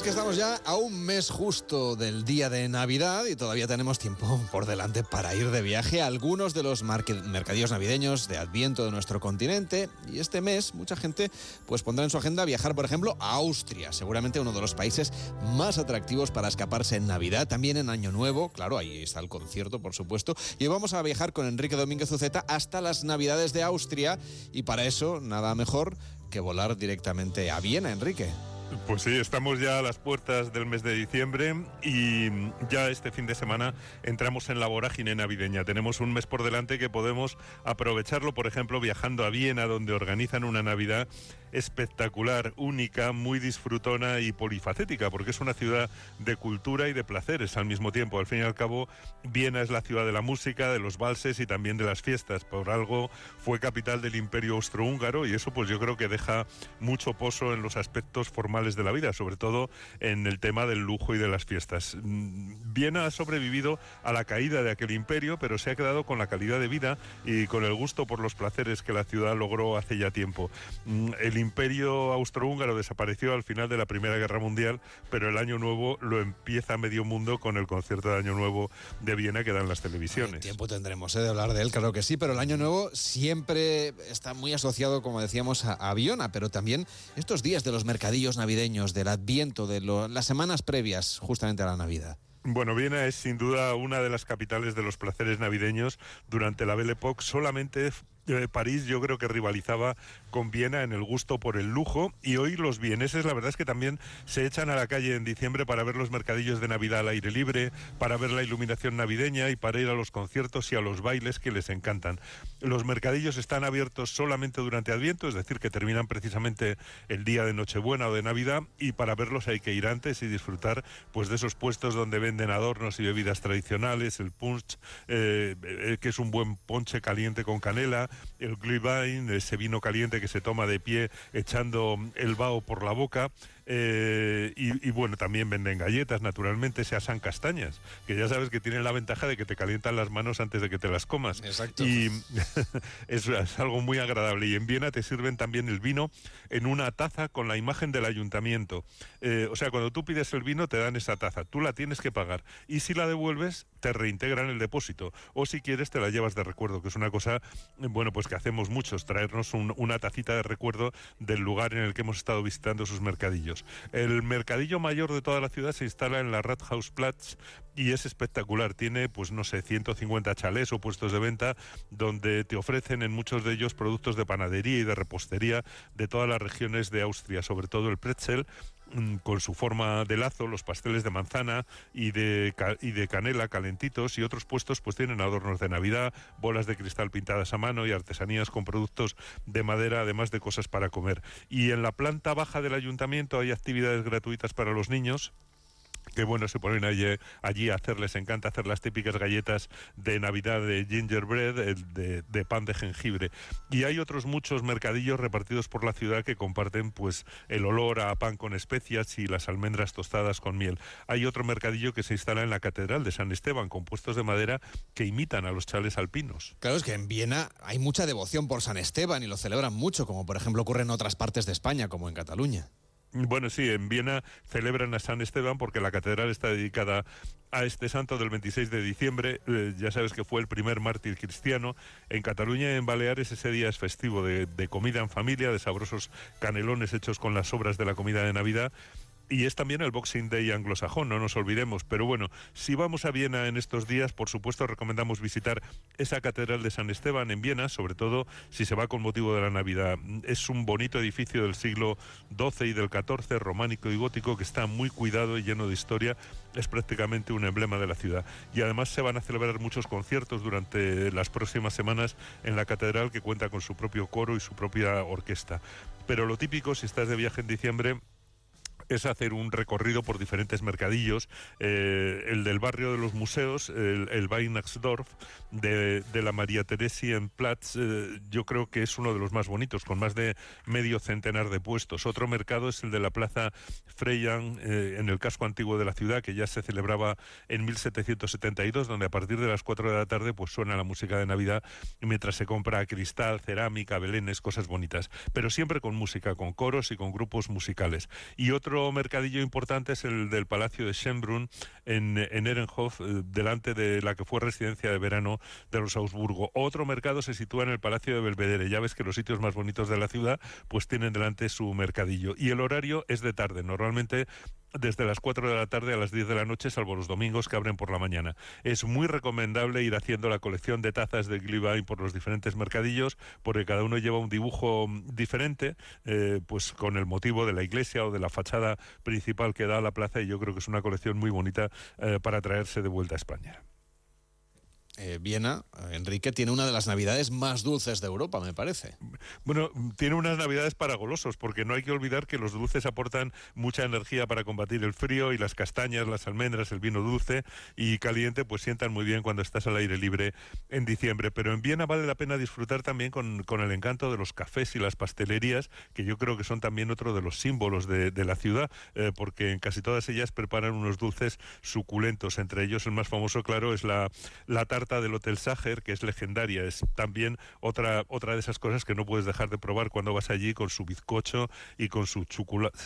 Es que estamos ya a un mes justo del día de Navidad y todavía tenemos tiempo por delante para ir de viaje a algunos de los mercadillos navideños de Adviento de nuestro continente. Y este mes mucha gente pues pondrá en su agenda viajar, por ejemplo, a Austria, seguramente uno de los países más atractivos para escaparse en Navidad, también en Año Nuevo, claro, ahí está el concierto, por supuesto. Y vamos a viajar con Enrique Domínguez Uceta hasta las Navidades de Austria y para eso nada mejor que volar directamente a Viena, Enrique. Pues sí, estamos ya a las puertas del mes de diciembre y ya este fin de semana entramos en la vorágine navideña. Tenemos un mes por delante que podemos aprovecharlo, por ejemplo, viajando a Viena, donde organizan una Navidad espectacular, única, muy disfrutona y polifacética, porque es una ciudad de cultura y de placeres al mismo tiempo. Al fin y al cabo, Viena es la ciudad de la música, de los valses y también de las fiestas. Por algo fue capital del Imperio Austrohúngaro y eso pues yo creo que deja mucho pozo en los aspectos formales de la vida, sobre todo en el tema del lujo y de las fiestas. Mm, Viena ha sobrevivido a la caída de aquel imperio, pero se ha quedado con la calidad de vida y con el gusto por los placeres que la ciudad logró hace ya tiempo. Mm, imperio austrohúngaro desapareció al final de la Primera Guerra Mundial, pero el año nuevo lo empieza medio mundo con el concierto de Año Nuevo de Viena que dan las televisiones. tiempo tendremos ¿eh? de hablar de él, claro que sí, pero el Año Nuevo siempre está muy asociado, como decíamos, a, a Viena, pero también estos días de los mercadillos navideños navideños, del Adviento, de las semanas previas justamente a la Navidad? Bueno, Viena es sin duda una de las capitales de los placeres navideños durante la Belle Époque. Solamente París yo creo que rivalizaba con Viena en el gusto por el lujo y hoy los vieneses la verdad es que también se echan a la calle en diciembre para ver los mercadillos de Navidad al aire libre, para ver la iluminación navideña y para ir a los conciertos y a los bailes que les encantan. Los mercadillos están abiertos solamente durante Adviento, es decir, que terminan precisamente el día de Nochebuena o de Navidad y para verlos hay que ir antes y disfrutar pues de esos puestos donde venden adornos y bebidas tradicionales, el punch, eh, eh, que es un buen ponche caliente con canela, el glühwein, ese vino caliente que se toma de pie echando el vaho por la boca. Eh, y, bueno, también venden galletas, naturalmente, se asan castañas, que ya sabes que tienen la ventaja de que te calientan las manos antes de que te las comas. Exacto. Y es algo muy agradable. Y en Viena te sirven también el vino en una taza con la imagen del ayuntamiento. Eh, o sea, cuando tú pides el vino, te dan esa taza. Tú la tienes que pagar. Y si la devuelves, te reintegran el depósito. O si quieres, te la llevas de recuerdo, que es una cosa, bueno, pues que hacemos muchos, traernos una tacita de recuerdo del lugar en el que hemos estado visitando sus mercadillos. El mercadillo mayor de toda la ciudad se instala en la Rathausplatz y es espectacular. Tiene, pues no sé, 150 chalés o puestos de venta donde te ofrecen en muchos de ellos productos de panadería y de repostería de todas las regiones de Austria, sobre todo el pretzel con su forma de lazo, los pasteles de manzana y de, y de canela calentitos y otros puestos pues tienen adornos de Navidad, bolas de cristal pintadas a mano y artesanías con productos de madera, además de cosas para comer. Y en la planta baja del ayuntamiento hay actividades gratuitas para los niños que bueno, se ponen allí, allí a hacer, les encanta hacer las típicas galletas de Navidad de gingerbread, de, de, pan de jengibre. Y hay otros muchos mercadillos repartidos por la ciudad que comparten pues el olor a pan con especias y las almendras tostadas con miel. Hay otro mercadillo que se instala en la Catedral de San Esteban con puestos de madera que imitan a los chales alpinos. Claro, es que en Viena hay mucha devoción por San Esteban y lo celebran mucho, como por ejemplo ocurre en otras partes de España, como en Cataluña. Bueno, sí, en Viena celebran a San Esteban porque la catedral está dedicada a este santo del 26 de diciembre. Eh, ya sabes que fue el primer mártir cristiano. En Cataluña en Baleares ese día es festivo de, de comida en familia, de sabrosos canelones hechos con las sobras de la comida de Navidad y es también el Boxing Day anglosajón, no nos olvidemos. Pero bueno, si vamos a Viena en estos días, por supuesto recomendamos visitar esa Catedral de San Esteban en Viena, sobre todo si se va con motivo de la Navidad. Es un bonito edificio del siglo XII y del XIV, románico y gótico, que está muy cuidado y lleno de historia. Es prácticamente un emblema de la ciudad. Y además se van a celebrar muchos conciertos durante las próximas semanas en la catedral, que cuenta con su propio coro y su propia orquesta. Pero lo típico, si estás de viaje en diciembre, es hacer un recorrido por diferentes mercadillos. Eh, el del barrio de los museos, el, el Weihnachtsdorf de, la María en Platz, eh, yo creo que es uno de los más bonitos, con más de medio centenar de puestos. Otro mercado es el de la Plaza Freyan, eh, en el casco antiguo de la ciudad, que ya se celebraba en 1772, donde a partir de las 4 de la tarde pues suena la música de Navidad mientras se compra cristal, cerámica, belenes, cosas bonitas. Pero siempre con música, con coros y con grupos musicales. Y otro mercadillo importante es el del Palacio de Schönbrunn en, en Ehrenhof, eh, delante de la que fue residencia de verano de los Augsburgo. Otro mercado se sitúa en el Palacio de Belvedere. Ya ves que los sitios más bonitos de la ciudad pues tienen delante su mercadillo. Y el horario es de tarde. Normalmente desde las 4 de la tarde a las 10 de la noche, salvo los domingos que abren por la mañana. Es muy recomendable ir haciendo la colección de tazas de Glühwein por los diferentes mercadillos, porque cada uno lleva un dibujo diferente, eh, pues con el motivo de la iglesia o de la fachada principal que da a la plaza, y yo creo que es una colección muy bonita eh, para traerse de vuelta a España. Eh, Viena, Enrique, tiene una de las navidades más dulces de Europa, me parece. Bueno, tiene unas navidades para golosos, porque no hay que olvidar que los dulces aportan mucha energía para combatir el frío y las castañas, las almendras, el vino dulce y caliente, pues sientan muy bien cuando estás al aire libre en diciembre. Pero en Viena vale la pena disfrutar también con, el encanto de los cafés y las pastelerías, que yo creo que son también otro de los símbolos de, la ciudad, eh, porque en casi todas ellas preparan unos dulces suculentos. Entre ellos el más famoso, claro, es la, la tarta del Hotel Sacher, que es legendaria. Es también otra, otra de esas cosas que no puedes dejar de probar cuando vas allí con su bizcocho y con su,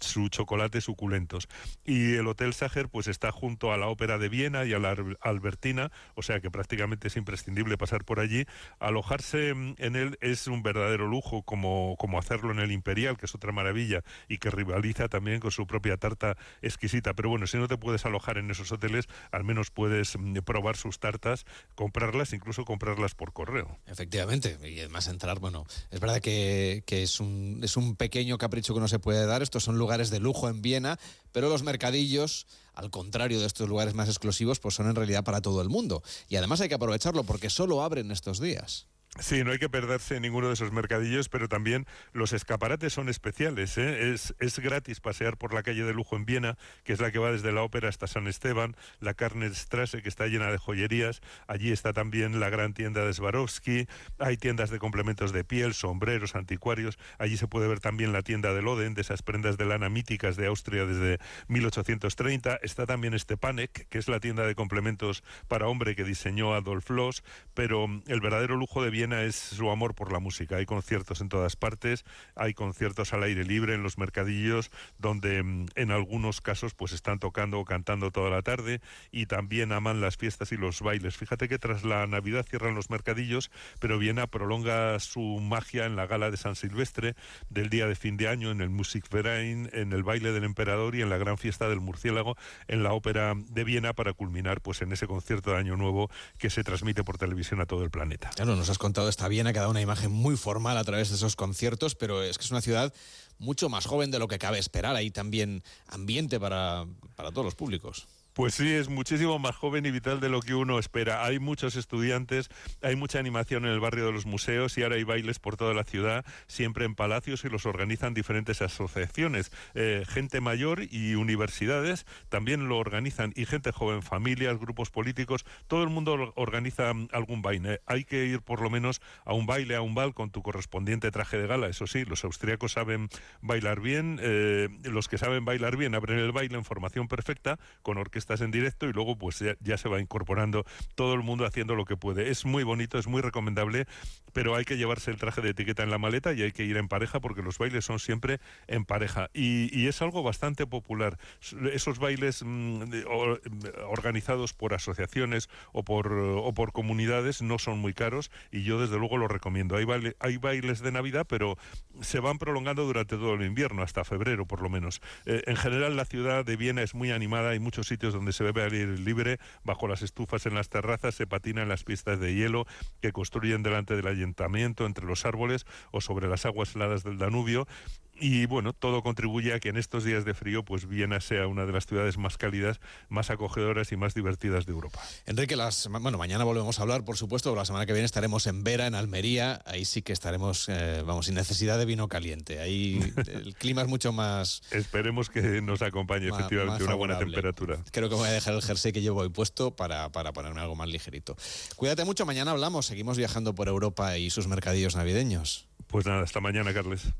su chocolate suculentos. Y el Hotel Sacher pues está junto a la Ópera de Viena y a la Albertina, o sea que prácticamente es imprescindible pasar por allí. Alojarse en él es un verdadero lujo, como, como hacerlo en el Imperial, que es otra maravilla y que rivaliza también con su propia tarta exquisita. Pero bueno, si no te puedes alojar en esos hoteles, al menos puedes mm, probar sus tartas comprarlas, incluso comprarlas por correo. Efectivamente, y además entrar, bueno, es verdad que, es, un, es un pequeño capricho que no se puede dar, estos son lugares de lujo en Viena, pero los mercadillos, al contrario de estos lugares más exclusivos, pues son en realidad para todo el mundo. Y además hay que aprovecharlo porque solo abren estos días. Sí, no hay que perderse ninguno de esos mercadillos, pero también los escaparates son especiales. ¿eh? Es, es, gratis pasear por la calle de lujo en Viena, que es la que va desde la ópera hasta San Esteban, la Karnestrasse, que está llena de joyerías. Allí está también la gran tienda de Swarovski. Hay tiendas de complementos de piel, sombreros, anticuarios. Allí se puede ver también la tienda de Loden, de esas prendas de lana míticas de Austria desde 1830. Está también Stepanek, que es la tienda de complementos para hombre que diseñó Adolf Loss. Pero el verdadero lujo de Viena es su amor por la música. Hay conciertos en todas partes, hay conciertos al aire libre en los mercadillos, donde mm, en algunos casos pues están tocando o cantando toda la tarde y también aman las fiestas y los bailes. Fíjate que tras la Navidad cierran los mercadillos, pero Viena prolonga su magia en la gala de San Silvestre del día de fin de año, en el Musikverein, en el baile del emperador y en la gran fiesta del murciélago en la ópera de Viena para culminar pues en ese concierto de Año Nuevo que se transmite por televisión a todo el planeta. Claro, nos has contado todo está bien, ha quedado una imagen muy formal a través de esos conciertos, pero es que es una ciudad mucho más joven de lo que cabe esperar. Hay también ambiente para, para todos los públicos. Pues sí, es muchísimo más joven y vital de lo que uno espera. Hay muchos estudiantes, hay mucha animación en el barrio de los museos y ahora hay bailes por toda la ciudad, siempre en palacios y los organizan diferentes asociaciones. Eh, gente mayor y universidades también lo organizan y gente joven, familias, grupos políticos, todo el mundo organiza algún baile. Hay que ir por lo menos a un baile, a un bal con tu correspondiente traje de gala. Eso sí, los austríacos saben bailar bien, eh, los que saben bailar bien abren el baile en formación perfecta con orquesta estás en directo y luego pues ya, se va incorporando todo el mundo haciendo lo que puede. Es muy bonito, es muy recomendable, pero hay que llevarse el traje de etiqueta en la maleta y hay que ir en pareja porque los bailes son siempre en pareja. Y, es algo bastante popular. Esos bailes mm, organizados por asociaciones o por, o por comunidades no son muy caros y yo desde luego lo recomiendo. Hay, hay bailes de Navidad, pero se van prolongando durante todo el invierno, hasta febrero por lo menos. Eh, en general la ciudad de Viena es muy animada, hay muchos sitios donde se bebe aire libre, bajo las estufas en las terrazas, se patina en las pistas de hielo que construyen delante del ayuntamiento, entre los árboles o sobre las aguas heladas del Danubio y bueno, todo contribuye a que en estos días de frío, pues Viena sea una de las ciudades más cálidas, más acogedoras y más divertidas de Europa. Enrique, las, bueno, mañana volvemos a hablar, por supuesto, la semana que viene estaremos en Vera, en Almería, ahí sí que estaremos, eh, vamos, sin necesidad de vino caliente, ahí el clima es mucho más... Esperemos que nos acompañe efectivamente una buena temperatura. Creo que voy a dejar el jersey que llevo hoy puesto para, para ponerme algo más ligerito. Cuídate mucho, mañana hablamos, seguimos viajando por Europa y sus mercadillos navideños. Pues nada, hasta mañana, Carles.